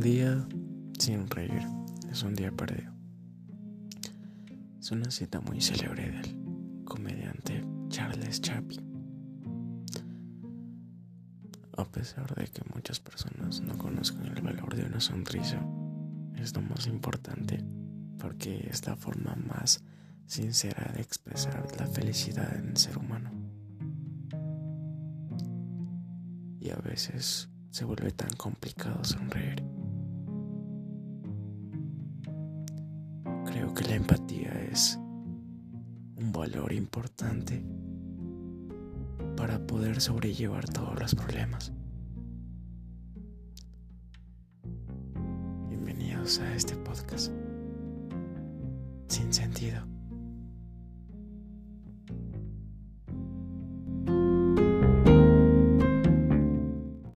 día sin reír es un día perdido. Es una cita muy célebre del comediante Charles Chaplin. A pesar de que muchas personas no conozcan el valor de una sonrisa, es lo más importante porque es la forma más sincera de expresar la felicidad en el ser humano. Y a veces se vuelve tan complicado sonreír. Creo que la empatía es un valor importante para poder sobrellevar todos los problemas. Bienvenidos a este podcast sin sentido.